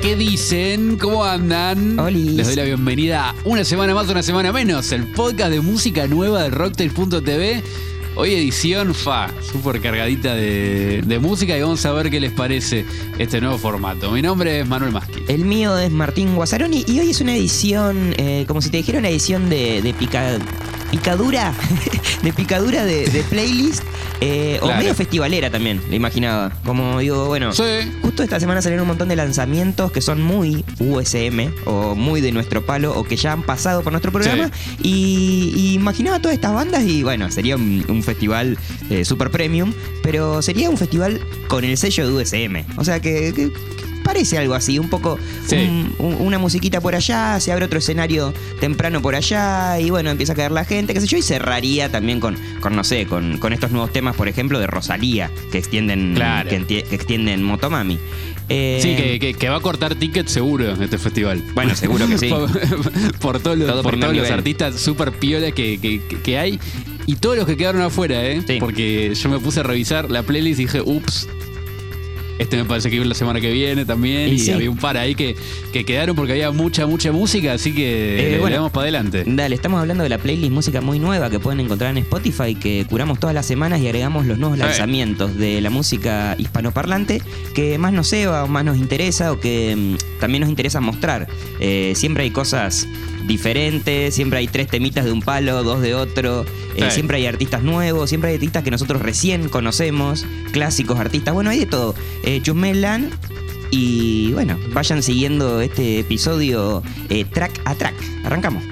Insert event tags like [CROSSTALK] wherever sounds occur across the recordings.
¿qué dicen? ¿Cómo andan? Olis. Les doy la bienvenida a una semana más, una semana menos, el podcast de música nueva de Rocktail.tv. Hoy edición fa, súper cargadita de, de música y vamos a ver qué les parece este nuevo formato. Mi nombre es Manuel Masqui. El mío es Martín Guasaroni y hoy es una edición, eh, como si te dijera una edición de, de picadura, [LAUGHS] de picadura de, de playlist, eh, o medio festivalera también, lo imaginaba. Como digo, bueno, Sí. justo esta semana salieron un montón de lanzamientos que son muy USM o muy de nuestro palo o que ya han pasado por nuestro programa y, y imaginaba todas estas bandas y bueno, sería un, un festival eh, super premium, pero sería un festival con el sello de USM. O sea que parece algo así, un poco Sí. un- un- una musiquita por allá, se abre otro escenario temprano por allá y bueno, empieza a caer la gente, qué sé yo, y cerraría también con, con no sé, con, con estos nuevos temas, por ejemplo, de Rosalía, que extienden, Claro. que, extienden Motomami. Eh, Sí, que, que- que va a cortar tickets seguro este festival. Bueno, seguro que sí. [LAUGHS] por, por todos los, Todo por todos los artistas super piolas que, que- que- que hay. Y todos los que quedaron afuera, ¿eh? Sí. Porque yo me puse a revisar la playlist y dije, ups. Este me parece que iba la semana que viene también. Y Y, sí. había un par ahí que, que quedaron porque había mucha, mucha música. Así que Eh, le- le bueno. damos para adelante. Dale, estamos hablando de la playlist música muy nueva que pueden encontrar en Spotify, que curamos todas las semanas y agregamos los nuevos lanzamientos de la música hispanoparlante que más nos ceba o más nos interesa o que mm, también nos interesa mostrar. Eh, siempre hay cosas diferentes, siempre hay tres temitas de un palo, dos de otro, eh, Sí. siempre hay artistas nuevos, siempre hay artistas que nosotros recién conocemos, clásicos artistas, bueno, hay de todo. Eh, chusmelan y bueno, vayan siguiendo este episodio eh, track a track. Arrancamos.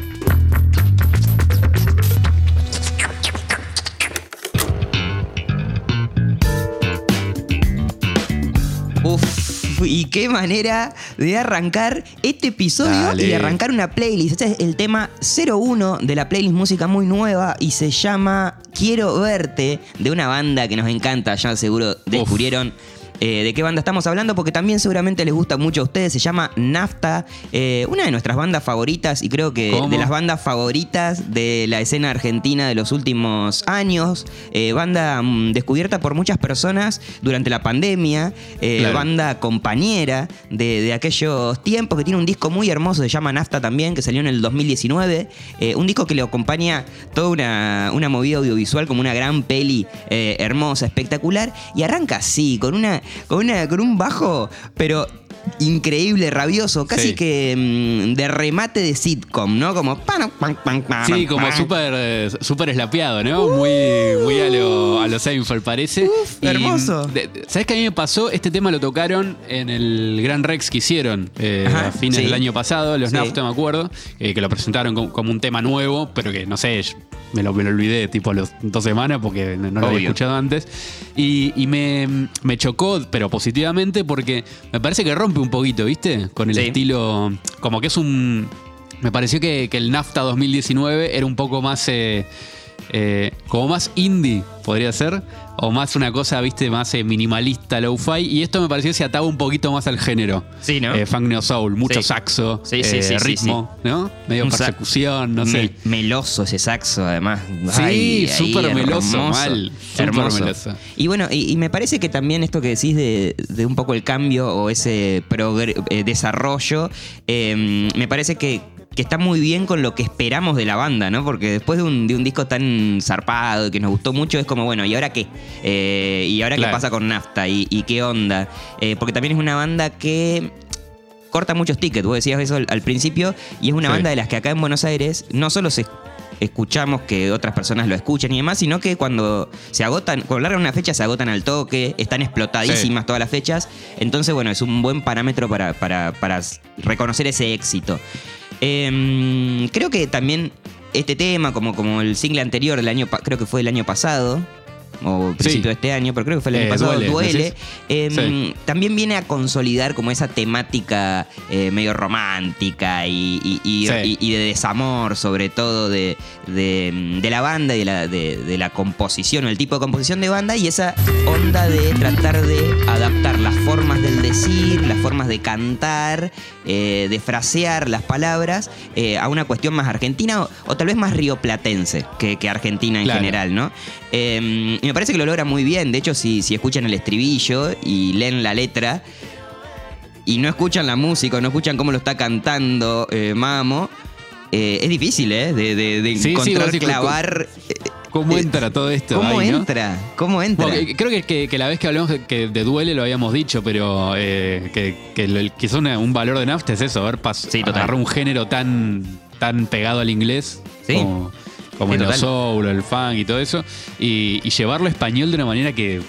Uf, y qué manera de arrancar este episodio Dale. y de arrancar una playlist. Este es el tema 01 de la playlist música muy nueva y se llama Quiero verte de una banda que nos encanta, ya seguro descubrieron. Eh, de qué banda estamos hablando, porque también seguramente les gusta mucho a ustedes. Se llama Nafta, eh, una de nuestras bandas favoritas y creo que ¿Cómo? de las bandas favoritas de la escena argentina de los últimos años. Eh, banda mm, descubierta por muchas personas durante la pandemia. Claro. Banda compañera de, de aquellos tiempos que tiene un disco muy hermoso, se llama Nafta también, que salió en el 2019. eh, un disco que le acompaña toda una, una movida audiovisual como una gran peli hermosa, espectacular. Y arranca así, con, una, con, una, con un bajo, pero increíble, rabioso, casi Sí. que mm, de remate de sitcom, ¿no? Como... pan, pan, pan, pan, Sí, como pan. súper eh, súper eslapeado, ¿no? Muy, muy a lo, a lo Seinfeld parece. Uf, hermoso. de- de- ¿Sabes qué a mí me pasó? Este tema lo tocaron en el Gran Rex que hicieron eh, Ajá, a fines sí. del año pasado, los Sí. NAFTA, me acuerdo, eh, que lo presentaron como, como un tema nuevo, pero que no sé, me lo, me lo olvidé tipo a las dos semanas porque no, no lo había escuchado antes. Y, y me, me chocó, pero positivamente, porque me parece que rompe un poquito, ¿viste? Con el Sí. estilo, como que es un... Me pareció que, que el NAFTA 2019 era un poco más. eh, eh, como más indie, podría ser. O más una cosa, viste, más eh, minimalista, low-fi. Y esto me pareció que se ataba un poquito más al género. Sí, ¿no? Eh, funk neo soul, mucho Sí. saxo, Sí, sí, eh, ritmo, ¿no? Medio Un persecución, no sé. Me- meloso ese saxo, además. Sí, súper meloso, hermoso, mal, hermoso. meloso. Y bueno, y, y me parece que también esto que decís de, de un poco el cambio o ese desarrollo, me parece que, que está muy bien con lo que esperamos de la banda, ¿no? Porque después de un, de un disco tan zarpado y que nos gustó mucho, es como, bueno, ¿y ahora qué? Eh, ¿Y ahora Claro. qué pasa con Nafta? ¿Y, y qué onda? Eh, porque también es una banda que corta muchos tickets. Vos decías eso al, al principio. Y es una Sí. banda de las que acá en Buenos Aires no solo se escuchamos que otras personas lo escuchan y demás, sino que cuando se agotan, cuando largan una fecha se agotan al toque, están explotadísimas todas las fechas. Entonces, bueno, es un buen parámetro para, para- para reconocer ese éxito. Em, creo que también este tema, como, como el single anterior del año, creo que fue el año pasado, o principio Sí. de este año, pero creo que fue el año Eh, pasado, Duele. Em, Sí. También viene a consolidar como esa temática eh, medio romántica y, y- y- Sí. y- y de desamor, sobre todo de, de- de la banda y de la, de, la composición o el tipo de composición de banda y esa onda de tratar de adaptar las formas del decir, las formas de cantar, eh, de frasear las palabras a una cuestión más argentina o, o tal vez más rioplatense que, que argentina en Claro. general, ¿no? Y me parece que lo logra muy bien. De hecho, si, si escuchan el estribillo y leen la letra, y no escuchan la música, no escuchan cómo lo está cantando eh, Mamo, eh, es difícil, ¿eh? De, de- de Sí, encontrar, clavar. ¿Cómo eh, entra todo esto? ¿Cómo ahí, no? entra? ¿Cómo entra? Bueno, creo que, que- que la vez que hablamos de, que de duele lo habíamos dicho, pero eh, que, que, una- un valor de nafta es eso, haber Sí, agarrar un género tan, tan pegado al inglés Sí. como, como Sí, el total. soul, el funk y todo eso, y, y llevarlo a español de una manera que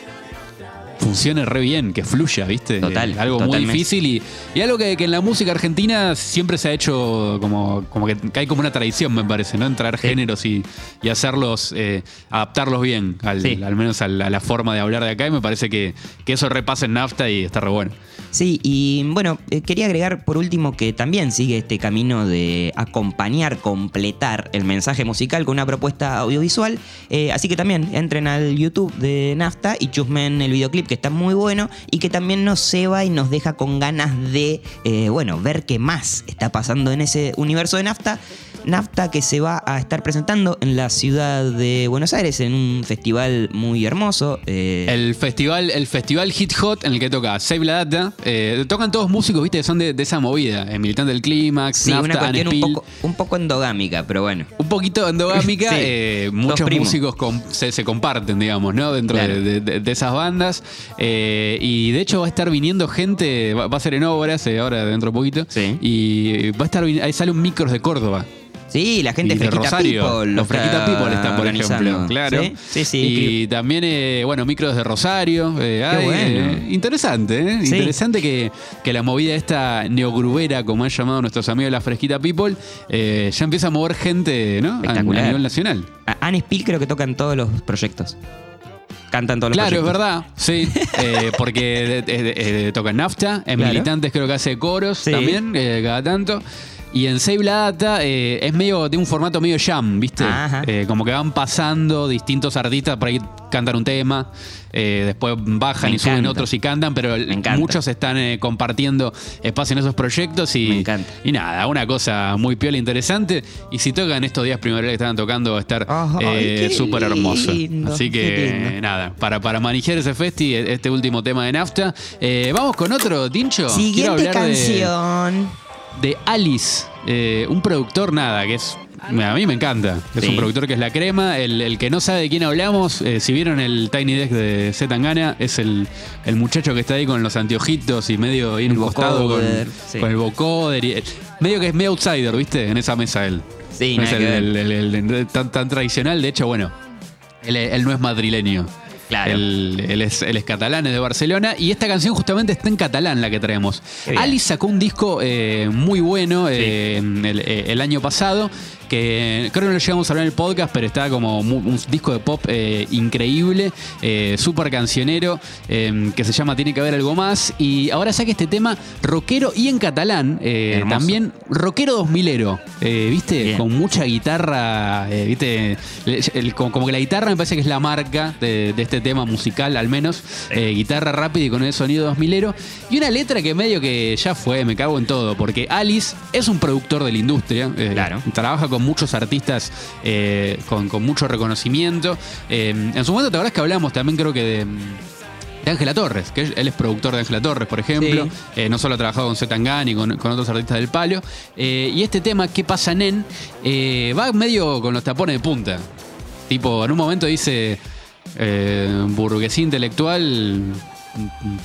funcione re bien, que fluya, ¿viste? Total, Eh, algo totalmente. muy difícil y, y algo que, que en la música argentina siempre se ha hecho como, como que, que hay como una tradición, me parece, ¿no? Entrar Sí. géneros y, y hacerlos, eh, adaptarlos bien, al, Sí. al menos a la forma de hablar de acá y me parece que, que eso repasa en nafta y está re bueno. Sí, y bueno, eh, quería agregar por último que también sigue este camino de acompañar, completar el mensaje musical con una propuesta audiovisual. Eh, así que también entren al YouTube de Nafta y chusmen el videoclip que está muy bueno y que también nos ceba y nos deja con ganas de, eh, bueno, ver qué más está pasando en ese universo de Nafta. Nafta que se va a estar presentando en la ciudad de Buenos Aires en un festival muy hermoso. eh, El festival, el festival Hit Hot en el que toca Save la Data, eh, tocan todos músicos, viste, que son de, de esa movida, el militante del clímax, sí, una Nafta, cuestión un poco, un poco endogámica, pero bueno. Un poquito endogámica, [LAUGHS] Sí. eh, muchos músicos com- se, se comparten, digamos, ¿no? Dentro Claro. de, de- esas bandas. Eh, y de hecho va a estar viniendo gente, va, va a ser en obras eh, ahora dentro de poquito. Sí. Y va a estar, ahí sale un micros de Córdoba. Sí, la gente y de Fresquita Rosario. People. lo Los Fresquita People están, por ejemplo. Claro. Sí, sí. sí, y también, eh, bueno, micros de Rosario. eh, Qué hay, bueno. eh, interesante, ¿eh? Sí. Interesante que, que la movida esta neogrubera, como han llamado nuestros amigos la Fresquita People, eh, ya empieza a mover gente, ¿no? A, a nivel nacional. Anne Spill creo que tocan todos los proyectos. Cantan todos los Claro, es verdad, sí, [LAUGHS] eh, porque eh, eh, eh, toca en NAFTA, en Claro. Militantes creo que hace coros Sí. también, eh, cada tanto. Y en Save la Data eh, es medio de un formato medio jam, ¿viste? Eh, como que van pasando distintos artistas, por ahí cantan un tema, eh, después bajan Me y suben otros y cantan, pero muchos están compartiendo espacio en esos proyectos y, Me encanta. y nada, una cosa muy piola interesante. Y si tocan estos días primaverales que estaban tocando, va a estar súper hermoso. Así que nada, para, para manejar ese festi, este último tema de Nafta. Vamos con otro, Tincho. Siguiente de- canción. De, Alice, eh, un productor, nada, que es. A mí me encanta. Es Sí. un productor que es la crema. El, el que no sabe de quién hablamos, eh, si vieron el Tiny Desk de Z Tangana, es el, el muchacho que está ahí con los anteojitos y medio ahí en El un costado con, vocoder, sí. con el vocoder. y- medio que es medio outsider, ¿viste? En esa mesa él. Sí, No es el, que ver. el- el- el- el- tan, tan tradicional. De hecho, bueno, él, él no es madrileño. Claro. Él, él es, él es catalán, es de Barcelona. Y esta canción justamente está en catalán, la que traemos. Alice sacó un disco eh, muy bueno eh, el, eh, el año pasado. Que creo que no lo llegamos a hablar en el podcast, pero está como un disco de pop eh, increíble, eh, súper cancionero, eh, que se llama Tiene que haber algo más. Y ahora saca este tema rockero y en catalán, eh, también rockero 2000ero, eh, ¿viste? Bien. Con mucha guitarra, ¿viste? El- el- como, que la guitarra me parece que es la marca de, de este tema musical, al menos. Guitarra rápida y con el sonido 2000ero. Y una letra que medio que ya fue, me cago en todo, porque Alice es un productor de la industria. Claro. Trabaja con muchos artistas eh, con, con mucho reconocimiento. Eh, en su momento, ¿te acordás que hablamos también, creo que de. de Ángela Torres, que él es productor de Ángela Torres, por ejemplo. Sí. Eh, no solo ha trabajado con Zetangán y con, con otros artistas del palo. Eh, y este tema, ¿Qué pasa, Nen? Va medio con los tapones de punta. Tipo, en un momento dice, burguesía intelectual,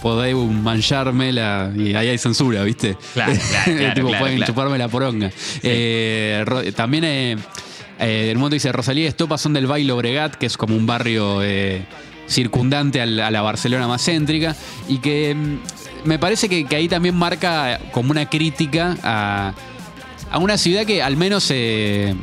podéis manchármela. Y ahí hay censura, ¿viste? Claro, claro, [LAUGHS] claro, tipo, claro, pueden claro. chuparme la poronga. Eh, también... eh, eh, un momento dice Rosalía y Estopa son del Bailo Bregat, que es como un barrio eh, circundante a la Barcelona más céntrica, y que mm, me parece que, que ahí también marca como una crítica a, a una ciudad que al menos eh,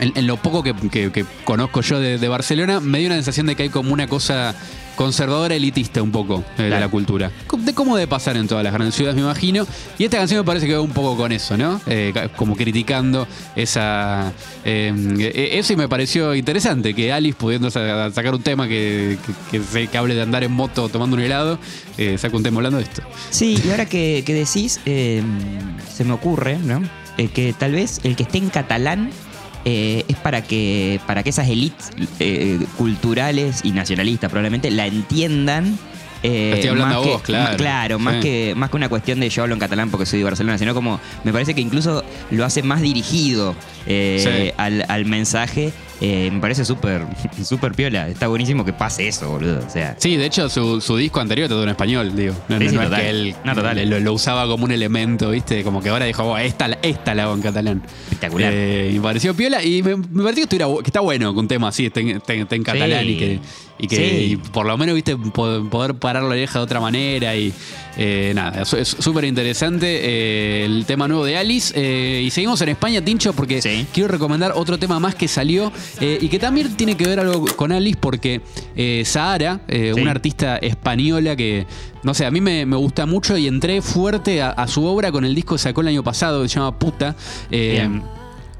en, en lo poco que, que- que conozco yo de, de Barcelona, me dio una sensación de que hay como una cosa conservadora elitista un poco eh, de la cultura. De cómo debe pasar en todas las grandes ciudades, me imagino. Y esta canción me parece que va un poco con eso, ¿no? Eh, como criticando esa... eh, eh, eso y me pareció interesante, que Alice pudiendo sa- sacar un tema que, que, que se- que hable de andar en moto tomando un helado, eh, saca un tema hablando de esto. Sí, y ahora que, decís, eh, se me ocurre, ¿no? Que tal vez el que esté en catalán eh, es para que, para que esas élites eh, culturales y nacionalistas probablemente la entiendan Eh, Estoy hablando más a que- vos, claro. más- Claro, más, que, más que una cuestión de yo hablo en catalán porque soy de Barcelona, sino como me parece que incluso lo hace más dirigido eh, Sí. al, al mensaje. Eh, me parece súper [LAUGHS] súper piola. Está buenísimo que pase eso, boludo. O sea, Sí, de hecho, su, su disco anterior todo en español, digo. No, Sí, no- sí, no es que él No, total. Lo, lo usaba como un elemento, ¿viste? Como que ahora dijo, "Buah, esta, la- esta la hago en catalán. espectacular. Y me pareció piola y me, me pareció que, estuviera que está bueno que un tema así esté, en- catalán y que, y que Sí. y por lo menos viste po- poder parar la oreja de otra manera y eh, nada, es súper interesante eh, el tema nuevo de Alice eh, y seguimos en España, Tincho, porque Sí. quiero recomendar otro tema más que salió y que también tiene que ver algo con Alice porque Sahara, Sí. una artista española que, no sé, a mí me, me gusta mucho y entré fuerte a, a su obra con el disco que sacó el año pasado que se llama Puta.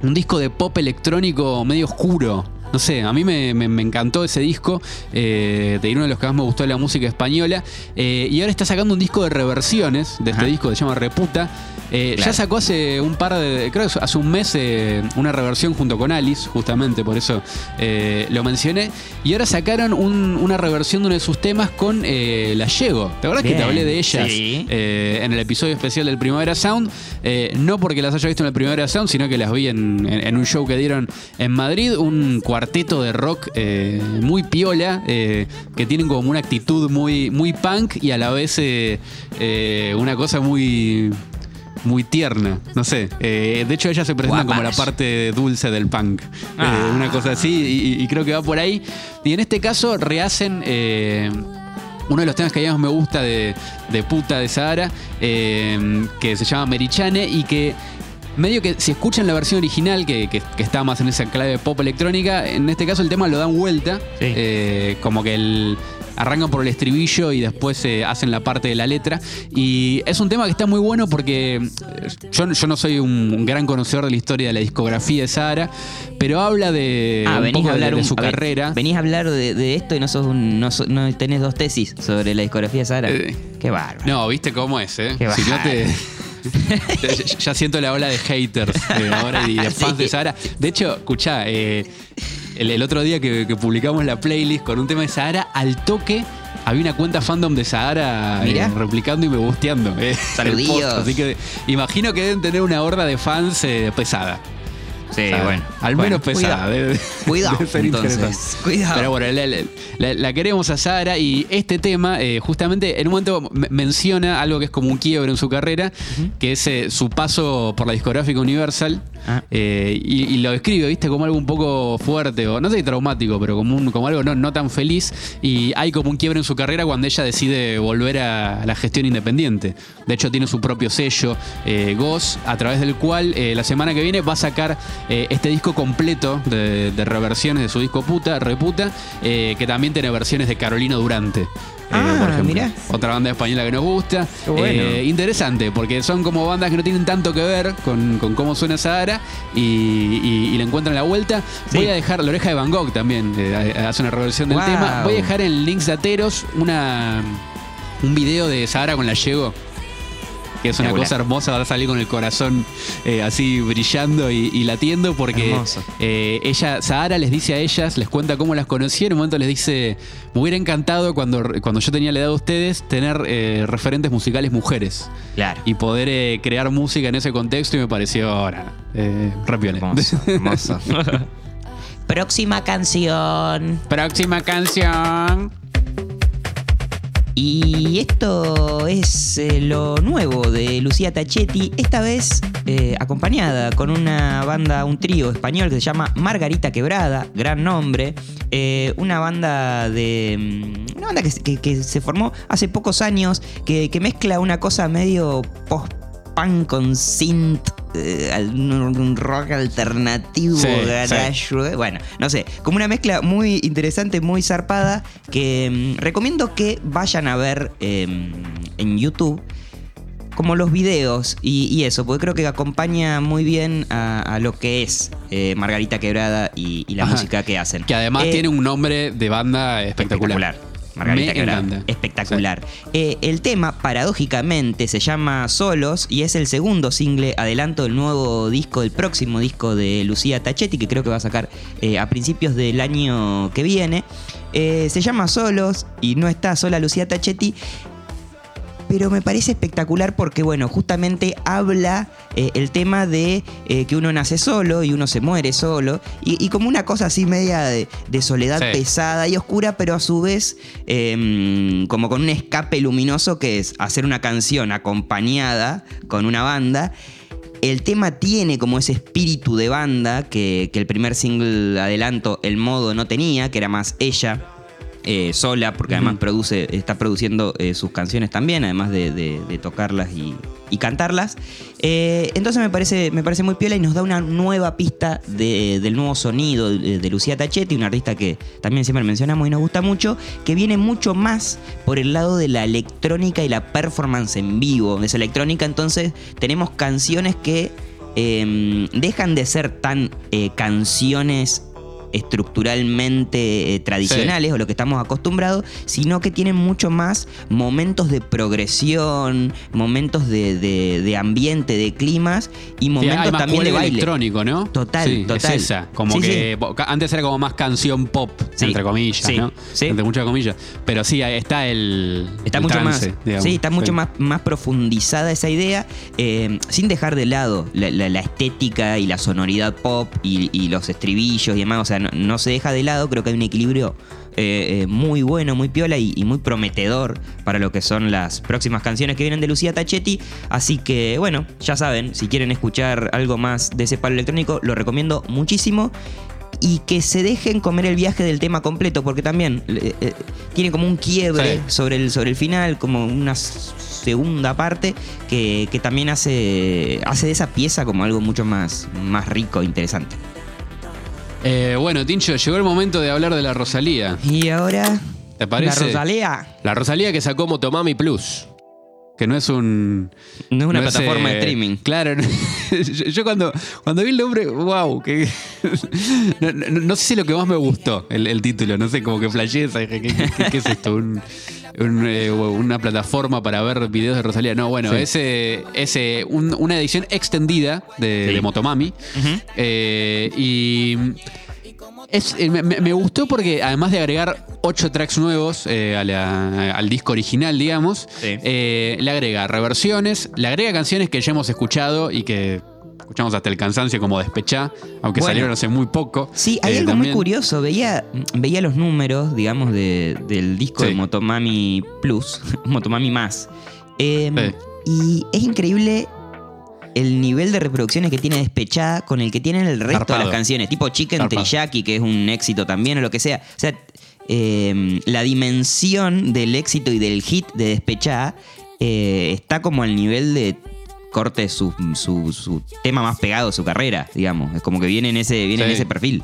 Un disco de pop electrónico medio oscuro. No sé, a mí me, me- me encantó ese disco, eh, de uno de los que más me gustó de la música española. eh, y ahora está sacando un disco de reversiones de este disco que se llama Reputa. Eh, Claro. Ya sacó hace un par de, creo que hace un mes, eh, una reversión junto con Alice, justamente, por eso eh, lo mencioné. Y ahora sacaron un- una reversión de uno de sus temas con La Llego. ¿Te acuerdas que te hablé de ellas sí. en el episodio especial del Primavera Sound? No porque las haya visto en el Primavera Sound, sino que las vi en, en- en un show que dieron en Madrid, un cuarteto de rock muy piola, que tienen como una actitud muy, muy punk y a la vez una cosa muy... Muy tierna, no sé. Eh, de hecho, ellas se presentan como la parte dulce del punk. Eh, Ah. una cosa así, y, y creo que va por ahí. Y en este caso rehacen eh, uno de los temas que a mí más me gusta de, de puta de Sahara, que se llama Merichane y que medio que si escuchan la versión original, que, que- que está más en esa clave pop electrónica, en este caso el tema lo dan vuelta, Sí. eh, como que el, arrancan por el estribillo y después eh, hacen la parte de la letra. Y es un tema que está muy bueno porque eh, yo, yo no soy un, un gran conocedor de la historia de la discografía de Sahara, pero habla de, Ah, un poco a de- hablar de, un- su a ver, carrera. venís a hablar de, de esto y no sos un, no, no tenés dos tesis sobre la discografía de Sara. Eh, Qué bárbaro. No, viste cómo es, ¿eh? Qué Si no te. bajada. [LAUGHS] ya, ya siento la ola de haters eh, ahora y de [LAUGHS] fans Sí. de Sahara. De hecho, escuchá, eh, el, el otro día que, que publicamos la playlist con un tema de Sahara, al toque había una cuenta fandom de Sahara eh, replicando y me gusteando. [LAUGHS] eh. Así que imagino que deben tener una horda de fans eh, pesada. Sí, bueno. Al Bueno, menos pesada. cuidado. debe- Cuidado, debe ser entonces. Cuidado. Pero bueno, la, la- la- la queremos a Sara y este tema, eh, justamente, en un momento me- menciona algo que es como un quiebre en su carrera, que es eh, su paso por la discográfica Universal. Ah. eh, y, y lo describe, viste, como algo un poco fuerte, o no sé si traumático, pero como, un- como algo no, no tan feliz. Y hay como un quiebre en su carrera cuando ella decide volver a la gestión independiente. De hecho, tiene su propio sello, eh, Goz, a través del cual la semana que viene va a sacar eh, este disco completo de, de reversiones de su disco Puta, Reputa, eh, que también tiene versiones de Carolina Durante. eh, Ah, por ejemplo. mirá. Otra banda española que nos gusta. Bueno. Interesante, porque son como bandas que no tienen tanto que ver con, con cómo suena Sahara y, y- y le encuentran la vuelta. Sí. Voy a dejar la oreja de Van Gogh también, hace una reversión del Wow. tema. Voy a dejar en links de Ateros una, un video de Sahara con la Llego. Que es una cosa hermosa, va a salir con el corazón eh, así brillando y, y latiendo porque eh, ella, Sahara les dice a ellas, les cuenta cómo las conocí, en un momento les dice, me hubiera encantado cuando, cuando yo tenía la edad de ustedes tener eh, referentes musicales mujeres Claro. y poder eh, crear música en ese contexto y me pareció ahora eh, piola. Hermoso, hermoso. [LAUGHS] Próxima canción. Próxima canción. Y esto es eh, lo nuevo de Lucía Tachetti, esta vez eh, acompañada con una banda, un trío español que se llama Margarita Quebrada, gran nombre, eh, una banda de... mm, una banda que, se- formó hace pocos años, que, que mezcla una cosa medio post-punk con synth, eh, un, rock alternativo, Sí, garage, bueno, no sé, como una mezcla muy interesante, muy zarpada, que mm, recomiendo que vayan a ver em, en YouTube como los videos y, y eso, porque creo que acompaña muy bien a, a lo que es eh, Margarita Quebrada y, y la Ajá. música que hacen. Que además Eh, tiene un nombre de banda espectacular. Margarita Me Quebrada. encanta. Espectacular. Eh, el tema, paradójicamente, se llama Solos y es el segundo single adelanto del nuevo disco, del próximo disco de Lucía Tachetti, que creo que va a sacar eh, a principios del año que viene. Eh, se llama Solos y no está sola Lucía Tachetti pero me parece espectacular porque, bueno, justamente habla eh, el tema de eh, que uno nace solo y uno se muere solo, y, como una cosa así media de, soledad pesada y oscura, pero a su vez em, como con un escape luminoso que es hacer una canción acompañada con una banda. El tema tiene como ese espíritu de banda que, que el primer single adelanto, El Modo, no tenía, que era más ella eh, sola, porque además produce, está produciendo eh, sus canciones también, además de, tocarlas y, cantarlas. Eh, entonces me parece, me parece muy piola y nos da una nueva pista del nuevo sonido de, Lucía Tachetti, una artista que también siempre mencionamos y nos gusta mucho, que viene mucho más por el lado de la electrónica y la performance en vivo. De esa electrónica, entonces tenemos canciones que dejan de ser tan canciones estructuralmente eh, tradicionales o lo que estamos acostumbrados, sino que tienen mucho más momentos de progresión, momentos de, ambiente, de climas y momentos también de baile. electrónico, ¿no? Total, total. Es esa, como que antes era como más canción pop, entre comillas, ¿no? Entre muchas comillas. Pero sí, está el. Está mucho más. Sí, está mucho más, más profundizada esa idea, eh, sin dejar de lado la, estética y la sonoridad pop y, y los estribillos y demás. O sea, no, se deja de lado, creo que hay un equilibrio eh, eh, muy bueno, muy piola y, muy prometedor para lo que son las próximas canciones que vienen de Lucía Tachetti. Así que bueno, ya saben, si quieren escuchar algo más de ese palo electrónico, lo recomiendo muchísimo. Y que se dejen comer el viaje del tema completo, porque también eh, tiene como un quiebre sobre, el, sobre el final, como una segunda parte que, también hace, hace de esa pieza como algo mucho más, más rico e interesante. Eh, bueno, Tincho, llegó el momento de hablar de la Rosalía. ¿Y ahora? ¿Te parece? La Rosalía. La Rosalía que sacó Motomami Plus. Que no es un. No es una plataforma de eh, streaming. Claro. [LAUGHS] yo, cuando, cuando vi el nombre, wow. Que, [LAUGHS] no, sé si es lo que más me gustó, el, título. No sé, como que flasheé. ¿Qué, es esto? Un, eh, una plataforma para ver videos de Rosalía. No, bueno, es, eh, una edición extendida de, Motomami. Eh, y me, gustó porque además de agregar ocho tracks nuevos al disco original, digamos, le agrega reversiones, le agrega canciones que ya hemos escuchado y que escuchamos hasta el cansancio como despechá, aunque salieron hace muy poco. Sí, hay eh, algo muy curioso. Veía, veía los números, digamos, del disco de Motomami Plus, [LAUGHS] Motomami Más. Em, y es increíble el nivel de reproducciones que tiene Despechá con el que tienen el resto de las canciones. Tipo Chicken Teriyaki, que es un éxito también, o lo que sea. O sea, em, la dimensión del éxito y del hit de Despechá eh, está como al nivel de corte su, su, tema más pegado de su carrera, digamos. Es como que viene en ese, viene en ese perfil.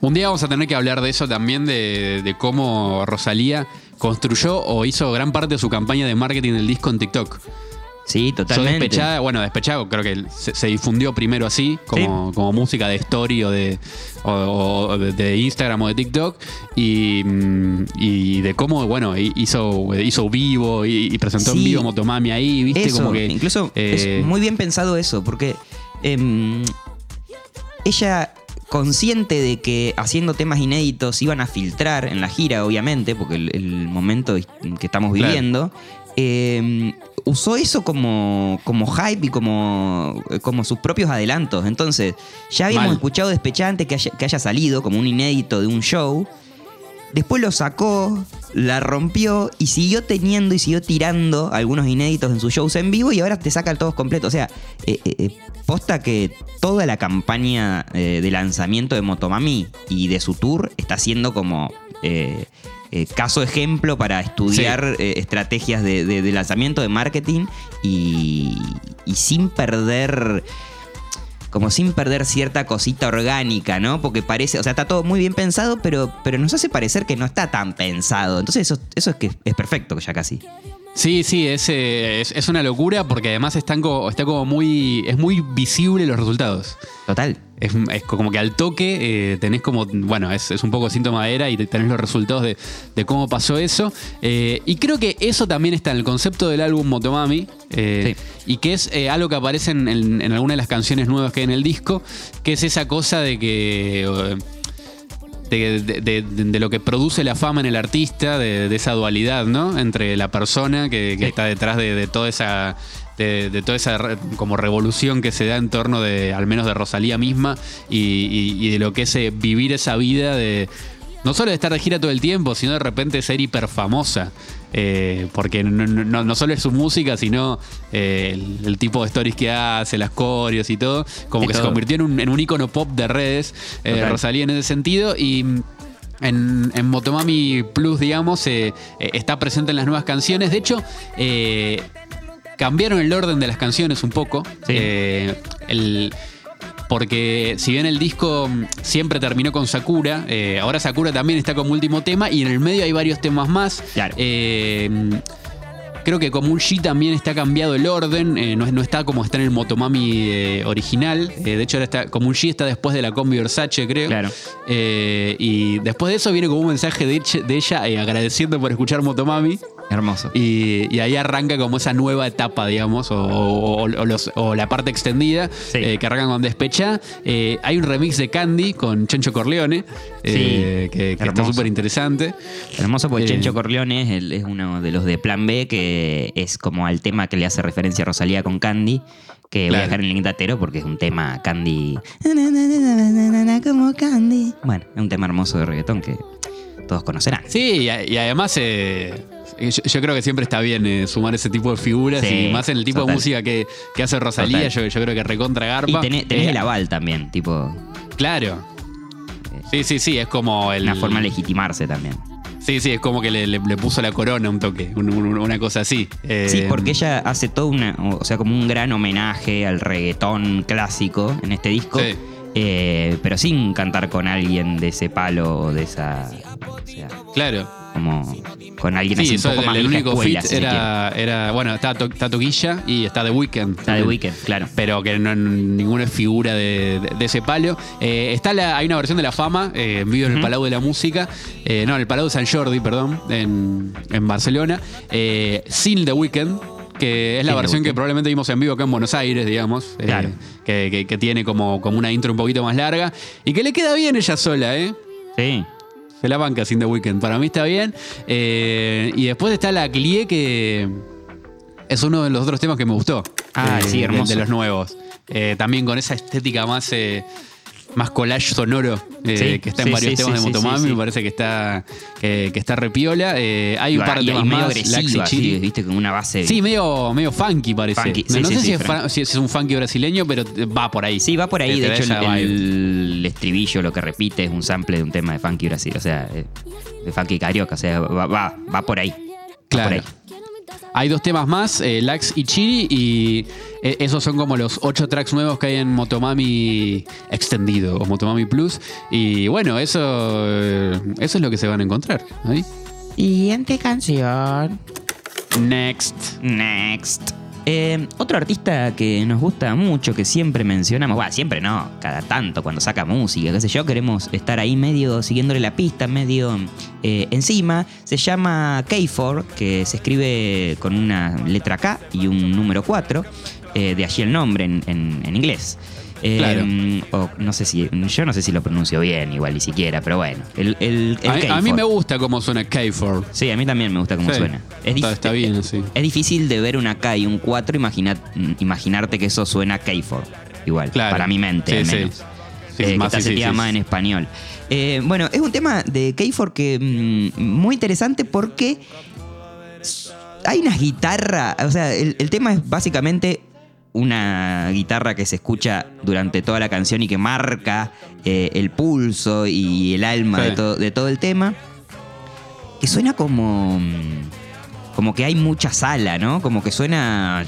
Un día vamos a tener que hablar de eso también, de, cómo Rosalía construyó o hizo gran parte de su campaña de marketing del disco en TikTok. Sí, totalmente. despechada, bueno, despechado creo que se, difundió primero así, como, como música de story o de, de, Instagram o de TikTok, y, y, de cómo, bueno, hizo, hizo vivo y, presentó en vivo Motomami ahí, ¿viste? como que, incluso es eh, muy bien pensado eso, porque em, ella consciente de que haciendo temas inéditos iban a filtrar en la gira, obviamente, porque el, momento que estamos viviendo, eh, usó eso como, como hype y como, como sus propios adelantos. Entonces, ya habíamos escuchado Despechante que haya, que haya salido como un inédito de un show. Después lo sacó, la rompió y siguió teniendo y siguió tirando algunos inéditos en sus shows en vivo y ahora te saca el todos completo. O sea, eh, eh, eh, posta que toda la campaña de lanzamiento de Motomami y de su tour está siendo como eh, caso ejemplo para estudiar eh, estrategias de, lanzamiento, de marketing y, sin perder como sin perder cierta cosita orgánica, ¿no? Porque parece, o sea, está todo muy bien pensado, pero, pero nos hace parecer que no está tan pensado. Entonces eso, eso es que es perfecto ya casi. Sí, sí, es, es, una locura porque además están como, está como muy. es muy visible los resultados. Total. Es, como que al toque eh, tenés como. Bueno, es, un poco síntoma de era y tenés los resultados de, cómo pasó eso. Eh, y creo que eso también está en el concepto del álbum Motomami. Eh, y que es algo que aparece en, en, algunas de las canciones nuevas que hay en el disco. Que es esa cosa de que de, de- de- de lo que produce la fama en el artista, de, esa dualidad, ¿no? Entre la persona que, que Sí. está detrás de, de toda esa. De, de toda esa re- como revolución que se da en torno de, al menos de Rosalía misma, y, y- y de lo que es eh, vivir esa vida de. No solo de estar de gira todo el tiempo, sino de repente ser hiper famosa. Eh, porque no, no- no solo es su música, sino eh, el, el tipo de stories que hace, las coreos y todo. Como que se convirtió en un, en un icono pop de redes, eh. Rosalía en ese sentido. Y mm, en, en Motomami Plus, digamos, está presente en las nuevas canciones. De hecho, cambiaron el orden de las canciones un poco. Sí. Eh, el- porque si bien el disco siempre terminó con Sakura, eh, ahora Sakura también está como último tema y en el medio hay varios temas más. Claro. Eh, creo que G también está cambiado el orden, eh, no, es- no está como está en el Motomami eh, original. Eh, de hecho, ahora está, está después de la combi Versace, creo. Claro. Y después de eso viene como un mensaje de, ella agradeciendo por escuchar Motomami. Hermoso. Y, y ahí arranca como esa nueva etapa, digamos, o, o- o los- o la parte extendida, Sí. eh, que arrancan con Despecha. Eh, hay un remix de Candy con Chencho Corleone, eh, que, que está súper interesante. Hermoso porque Eh, Chencho Corleone es, el- es uno de los de Plan B, que es como al tema que le hace referencia a Rosalía con Candy, que voy a dejar en el link datero porque es un tema Candy. Como Candy. Bueno, es un tema hermoso de reggaetón que todos conocerán. Sí, y, además eh, yo, yo creo que siempre está bien eh, sumar ese tipo de figuras Sí, y más en el tipo total. de música que, que hace Rosalía, yo, creo que recontra Y garpa. tenés, tenés Eh, el aval también, tipo, Claro. Sí, sí, sí, es como el... una forma de legitimarse también. Sí, sí, es como que le, le- le puso la corona un toque, un- un- una cosa así. Eh, Sí, porque ella hace todo una, o sea, como un gran homenaje al reggaetón clásico en este disco, Sí. Eh, pero sin cantar con alguien de ese palo o de esa, o sea, Claro. como con alguien Sí, así un poco el, más el único escuela, fit si era, era. Bueno, está, To- está Toquilla y está The Weeknd. La de Weekend, claro. Pero que no ninguna es figura de, de- de ese palo. Eh, está la, hay una versión de La Fama eh, en vivo en el Ujú. Palau de la Música. eh, no, en el Palau de San Jordi, perdón, en, en Barcelona. eh, sin The Weeknd. Que es la versión que probablemente vimos en vivo acá en Buenos Aires, digamos. eh, Claro. que, que- que tiene como, como una intro un poquito más larga. Y que le queda bien ella sola, ¿eh? Sí. Se la banca sin The Weeknd. Para mí está bien. Eh, y después está la Clie, que es uno de los otros temas que me gustó. Ah, Eh, sí, hermoso. De, los nuevos. Eh, también con esa estética más, más collage sonoro eh, Sí, que está en sí, varios sí, temas sí, de Motomami. sí, sí. Me parece que está, que, que está repiola. Eh, hay un par de temas medio más. Agresiva, viste, con una base. Sí, medio, medio funky parece. Funky, no sí, no sí, sé sí, si, es si es un funky brasileño, pero va por ahí. Sí, va por ahí. De da hecho, el, el estribillo lo que repite es un sample de un tema de Funky Brasil. O sea, eh, de Funky Carioca. O sea, va, va, va por ahí. Va Claro. por ahí. Hay dos temas más, eh, Lax y Chiri, y eh, esos son como los ocho tracks nuevos que hay en Motomami extendido o Motomami Plus. Y bueno, eso, eh, eso es lo que se van a encontrar. ahí. Siguiente canción. Next. Next. Eh, otro artista que nos gusta mucho, que siempre mencionamos, bueno, siempre no, cada tanto cuando saca música, qué sé yo, queremos estar ahí medio siguiéndole la pista, medio eh, encima, se llama K4, que se escribe con una letra K y un número 4, eh, de allí el nombre en inglés. Eh, Claro. o no sé si, yo no sé si lo pronuncio bien, igual ni siquiera, pero bueno. El, el, el A, mí- a mí K4. me gusta cómo suena K4. Sí, a mí también me gusta cómo Sí. suena. Es Está, bien así. es difícil de ver una K y un 4, imagina- imaginarte que eso suena K4. Igual, Claro. para mi mente Sí, al sí. menos. Sí, Eh, más que sí, se sí, llama sí. en español. Eh, bueno, es un tema de K4 que mm, muy interesante porque hay una guitarra, o sea, el, el tema es básicamente una guitarra que se escucha durante toda la canción y que marca eh, el pulso y el alma Sí. de, todo, de todo el tema, que suena como... Como que hay mucha sala, ¿no? Como que suena.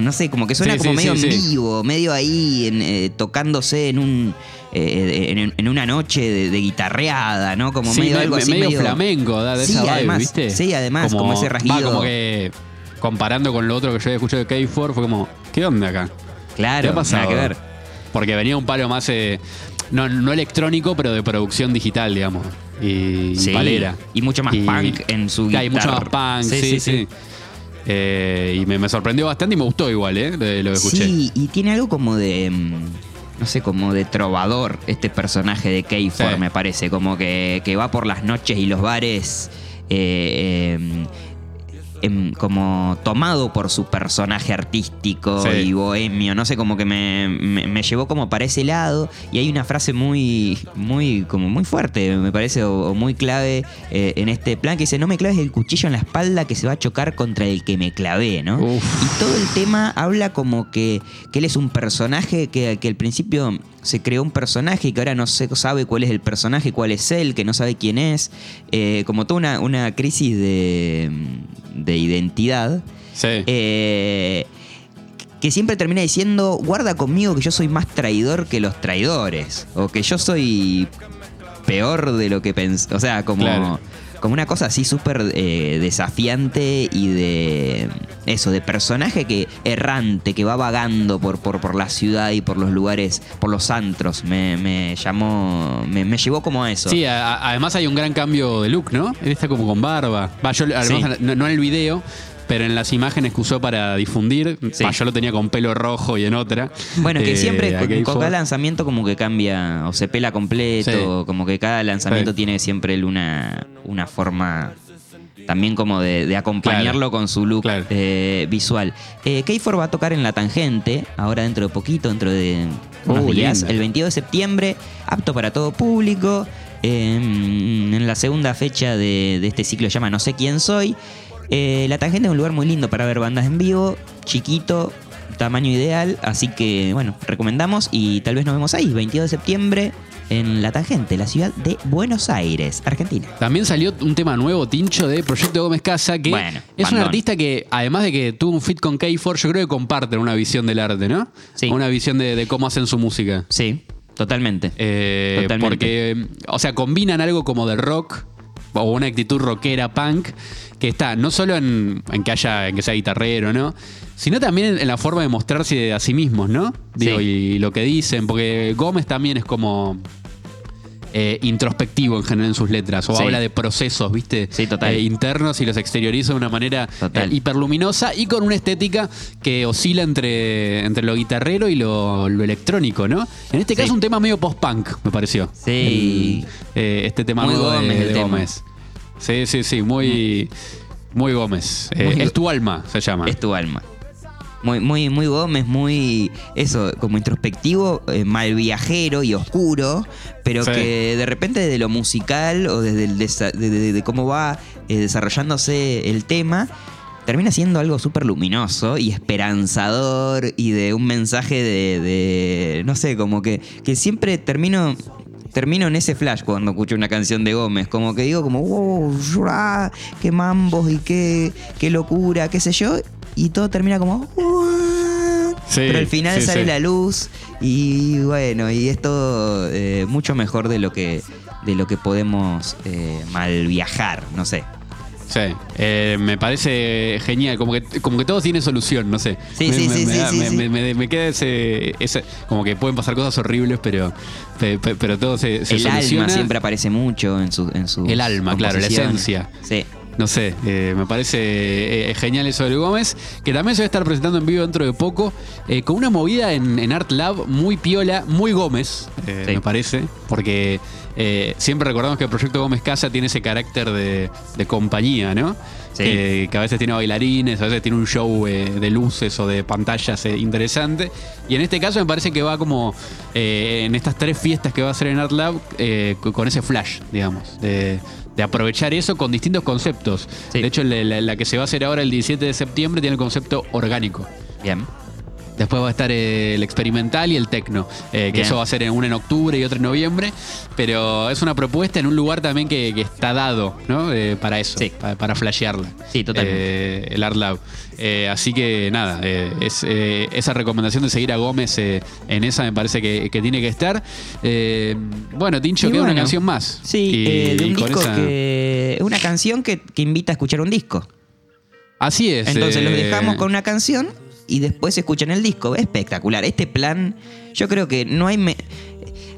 No sé, como que suena Sí, como sí, medio en vivo, medio ahí en, eh, tocándose en un. eh, en, en una noche de, de guitarreada, ¿no? Como medio me- algo así. medio, flamenco, da de Sí, esa vibe, además, ¿viste? sí, además, como ese va, rasguido. como que comparando con lo otro que yo había escuchado de K4, fue como, ¿qué onda acá? ¿Qué Claro, ha pasado? nada que ver. Porque venía un palo más, eh, no, no electrónico, pero de producción digital, digamos. Y, y Sí, palera. y mucho más Y- punk en su Claro, y mucho más guitarra. punk, sí, sí. Eh, y me, me sorprendió bastante y me gustó igual, ¿eh? De lo que escuché. Sí, y tiene algo como de. mm, no sé, como de trovador este personaje de Keifor, Sí. me parece, como que, que va por las noches y los bares. eh, em, em, como tomado por su personaje artístico Sí. y bohemio, no sé, como que me, me- me llevó como para ese lado y hay una frase muy, muy, como muy fuerte, me parece, o, o muy clave eh, en este plan que dice, no me claves el cuchillo en la espalda que se va a chocar contra el que me clavé, ¿no? Uf. Y todo el tema habla como que, que él es un personaje que, que al principio se creó un personaje y que ahora no se sabe cuál es el personaje, cuál es él, que no sabe quién es, eh, como toda una, una crisis de, de identidad. Sí. eh, que siempre termina diciendo, guarda conmigo que yo soy más traidor que los traidores, o que yo soy peor de lo que pensé, o sea, como, Claro. Como una cosa así súper eh, desafiante y de eso, de personaje que errante, que va vagando por, por, por la ciudad y por los lugares, por los antros, me, me llamó, me, me llevó como a eso. Sí, a- además hay un gran cambio de look, ¿no? Él está como con barba. Va, yo, además, no, no en el video, pero en las imágenes que usó para difundir. Sí. Yo lo tenía con pelo rojo y en otra. Bueno, que Eh, siempre a con, cada lanzamiento como que cambia o se pela completo, Sí. como que cada lanzamiento Sí. tiene siempre una, una forma también como de, de acompañarlo Claro. con su look Claro. eh, visual. Eh, Keifor va a tocar en La Tangente, ahora dentro de poquito, dentro de unos días, el 22 de septiembre, apto para todo público. eh, en la segunda fecha de, de este ciclo se llama No sé quién soy. Eh, la Tangente es un lugar muy lindo para ver bandas en vivo, chiquito, tamaño ideal, así que bueno, recomendamos y tal vez nos vemos ahí, 22 de septiembre en La Tangente, la ciudad de Buenos Aires, Argentina. También salió un tema nuevo, Tincho, de Proyecto Gómez Casa, que Bueno, es un artista que, además de que tuvo un fit con K4, yo creo que comparten una visión del arte, ¿no? Sí. Una visión de, de cómo hacen su música. Sí, totalmente. Eh, Totalmente. Porque, o sea, combinan algo como de rock o una actitud rockera punk que está no solo en, en que haya, en que sea guitarrero, ¿no? Sino también en, la forma de mostrarse a sí mismos, ¿no? Digo, Sí. y, lo que dicen, porque Gómez también es como eh, introspectivo en general en sus letras, o Sí. habla de procesos, ¿viste? Sí, total. Eh, internos y los exterioriza de una manera eh, hiperluminosa y con una estética que oscila entre, entre lo guitarrero y lo, lo electrónico, ¿no? En este Sí. caso un tema medio post-punk, me pareció. Sí. El- eh, este tema Muy nuevo de- Gómez de tema. Gómez. Sí, sí, sí, muy, muy Gómez. Muy- es tu alma, se llama. Es tu alma. Muy, muy, muy Gómez, muy eso, como introspectivo, eh, mal viajero y oscuro, pero Sí. que de repente desde lo musical o desde el desa- de, de- de cómo va eh, desarrollándose el tema, termina siendo algo súper luminoso y esperanzador y de un mensaje de, de- no sé, como que, que siempre termino... Termino en ese flash cuando escucho una canción de Gómez, como que digo como, wow, qué mambos y qué, qué locura, qué sé yo, y todo termina como, pero al final sí, sale sí. la luz y bueno, y es todo eh, mucho mejor de lo que, de lo que podemos eh, mal viajar, no sé. Sí, eh, me parece genial, como que, como que todo tiene solución, no sé. Sí, me, sí, me- sí, me queda ese, ese- como que pueden pasar cosas horribles, pero, pe- pe- pero todo se, se el soluciona. alma siempre aparece mucho en su en sus El alma, claro, la esencia. Sí. No sé, eh, me parece eh, genial eso de Gómez, que también se va a estar presentando en vivo dentro de poco, eh, con una movida en, en Art Lab muy piola, muy Gómez, eh, Sí. me parece, porque eh, siempre recordamos que el proyecto Gómez Casa tiene ese carácter de, de compañía, ¿no? Sí. Que, que a veces tiene bailarines, a veces tiene un show eh, de luces o de pantallas eh, interesante. Y en este caso me parece que va como eh, en estas tres fiestas que va a hacer en Art Lab eh, co- con ese flash, digamos, de, de aprovechar eso con distintos conceptos. Sí. De hecho, la, la- la que se va a hacer ahora el 17 de septiembre tiene el concepto orgánico. Bien. Después va a estar el experimental y el tecno, eh, que eso va a ser en una en octubre y otra en noviembre, pero es una propuesta en un lugar también que, que está dado ¿no? Eh, para eso, Sí. para, para flashearla. Sí, totalmente. Eh, el Art Lab. Así que nada, es, esa recomendación de seguir a Gómez en esa me parece que, que tiene que estar. Bueno, Tincho, queda una bueno, canción más. Sí, Y- de un disco esa- que. Una canción que, que invita a escuchar un disco. Así es. Entonces los dejamos con una canción y después escuchan el disco. Espectacular. Este plan, yo creo que no hay. me-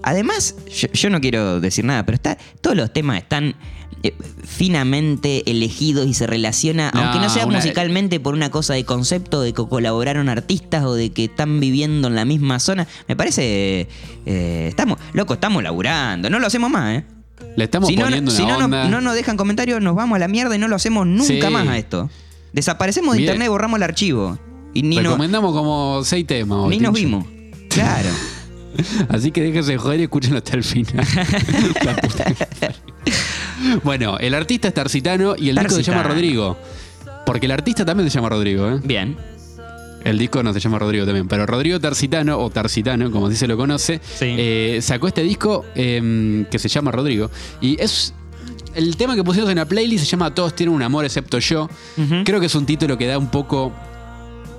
Además, yo, yo no quiero decir nada, pero está, todos los temas están eh, finamente elegidos y se relaciona, No, aunque no sea una- musicalmente por una cosa de concepto, de que colaboraron artistas o de que están viviendo en la misma zona. Me parece. eh, estamos, loco, estamos laburando. No lo hacemos más, ¿eh? Le estamos Si no, poniendo si una no, onda. nos, no nos dejan comentarios, nos vamos a la mierda y no lo hacemos nunca Sí. más a esto. Desaparecemos de Mire. internet, borramos el archivo. Y ni, no- Recomendamos como seis temas. ni nos vimos. Claro. [LAUGHS] Así que déjense de joder y escúchenlo hasta el final. [LAUGHS] Bueno, el artista es Tarcitano y el disco se llama. Rodrigo. Porque el artista también se llama Rodrigo, ¿eh? Bien. El disco no se llama Rodrigo también, pero Rodrigo Tarcitano, o Tarcitano, como así se lo conoce, Sí. eh, sacó este disco eh, que se llama Rodrigo. Y es. El tema que pusimos en la playlist se llama Todos tienen un amor excepto yo. Creo que es un título que da un poco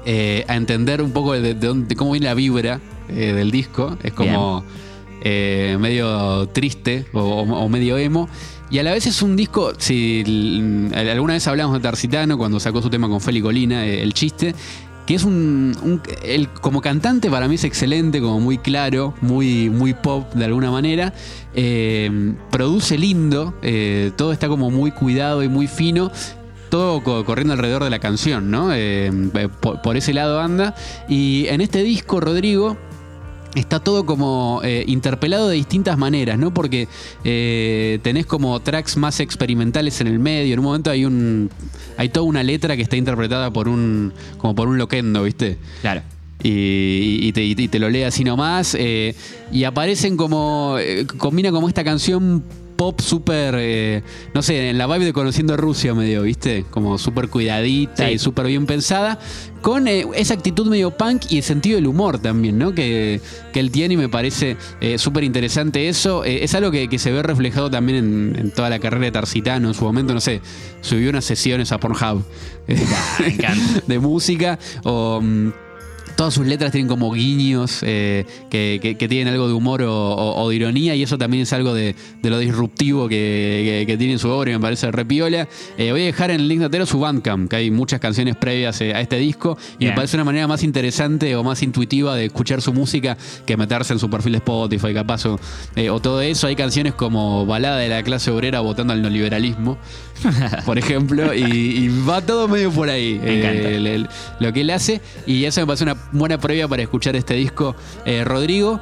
eh, a entender un poco de, de cómo viene la vibra eh, del disco. Es como eh, medio triste o, medio emo. Y a la vez es un disco, si alguna vez hablamos de Tarcitano cuando sacó su tema con Feli Colina, El Chiste, que es un, un- él como cantante para mí es excelente, como muy claro, muy, muy pop de alguna manera. Eh, produce lindo, eh, todo está como muy cuidado y muy fino. Todo co- corriendo alrededor de la canción, ¿no? Eh, por, por ese lado anda. Y en este disco, Rodrigo, está todo como eh, interpelado de distintas maneras, ¿no? Porque eh, tenés como tracks más experimentales en el medio. En un momento hay un. hay toda una letra que está interpretada por un. como por un loquendo, ¿viste? Claro. y, y te, y te lo lee así nomás. eh, y aparecen como. eh, combina como esta canción pop súper. eh, no sé, en la vibe de Conociendo Rusia medio, ¿viste? Como súper cuidadita Sí. y súper bien pensada. Con eh, esa actitud medio punk y el sentido del humor también, ¿no? Que, que él tiene y me parece eh, súper interesante eso. Eh, es algo que, que se ve reflejado también en, en toda la carrera de Tarcitano. En su momento, no sé, subió unas sesiones a Pornhub [LAUGHS] de música o mm, todas sus letras tienen como guiños eh, que, que- que tienen algo de humor o, o- o de ironía y eso también es algo de, de lo disruptivo que, tiene en su obra y me parece repiola. Eh, voy a dejar en el link notero su Bandcamp, que hay muchas canciones previas eh, a este disco y Bien. me parece una manera más interesante o más intuitiva de escuchar su música que meterse en su perfil de Spotify, capaz o, eh, o todo eso. Hay canciones como Balada de la clase obrera votando al neoliberalismo, [LAUGHS] por ejemplo, y, y va todo medio por ahí. Me encanta. el- el- lo que él hace. Y eso me parece una buena previa para escuchar este disco. Eh, Rodrigo,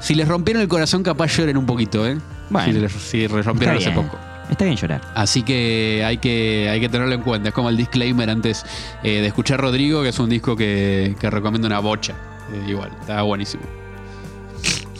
si les rompieron el corazón, capaz lloren un poquito, ¿eh? Bueno. si les, si les Está rompieron hace poco. Está bien llorar. Así que hay que, hay que tenerlo en cuenta. Es como el disclaimer antes eh, de escuchar Rodrigo, que es un disco que, que recomiendo una bocha. Eh, igual, está buenísimo.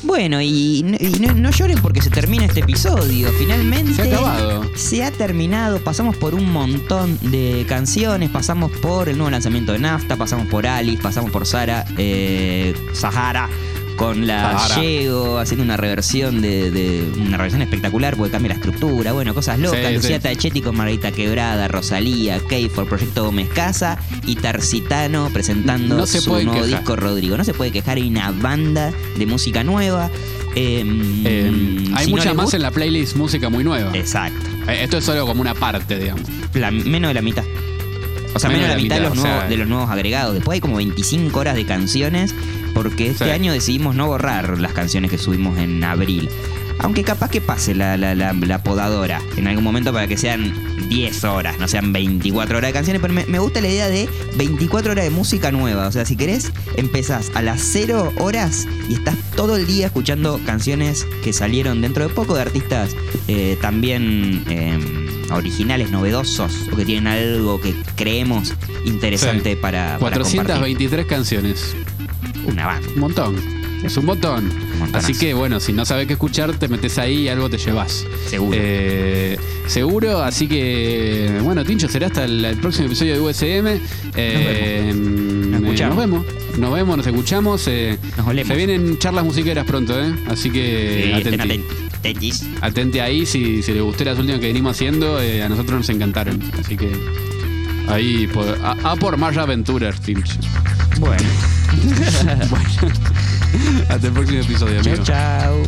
Bueno, y, y no, no lloren porque se termina este episodio. Finalmente. Se ha acabado. Se ha terminado. Pasamos por un montón de canciones. Pasamos por el nuevo lanzamiento de Nafta. Pasamos por Alice. Pasamos por Sara. eh, Sahara. Con la. Llego haciendo una reversión de, de- una reversión espectacular porque cambia la estructura, bueno, cosas locas. Sí, Lucía sí. Tachetti con Margarita Quebrada, Rosalía, Keifor, Proyecto Gómez Casa y Tarcitano presentando No su nuevo quejar. disco Rodrigo. No se puede quejar, hay una banda de música nueva. Em, Eh, hay si mucha más gusta- en la playlist música muy nueva. Exacto. Eh, Esto es solo como una parte, digamos. La- menos de la mitad. O sea, menos, de la mitad, de, los nuevos, sea- de los nuevos agregados. Después hay como 25 horas de canciones porque este Sí. año decidimos no borrar las canciones que subimos en abril. Aunque capaz que pase la, la- la- la podadora en algún momento para que sean 10 horas, no sean 24 horas de canciones. Pero me, me gusta la idea de 24 horas de música nueva. O sea, si querés, empezás a las 0 horas y estás todo el día escuchando canciones que salieron dentro de poco de artistas eh, también eh, originales, novedosos o que tienen algo que creemos interesante Sí. para, para compartir. 423 canciones. Una banda. Un montón. Es un montón. Así que bueno, si no sabes qué escuchar, te metes ahí y algo te llevas. Seguro. Eh, seguro, así que bueno, Tincho, será hasta el, el próximo episodio de USM. Eh, Nos escuchamos. Nos vemos. Nos vemos, nos escuchamos. eh, Nos olemos. se vienen charlas musiqueras pronto, ¿eh? Así que Sí, atenti. Atentis. Atente ahí, si, si les gustó las últimas que venimos haciendo, eh, a nosotros nos encantaron. Así que ahí, por- a, a por más aventuras, Tincho. Bueno. [LAUGHS] Bueno, [LAUGHS] hasta el próximo episodio, Chao, amigo. chao.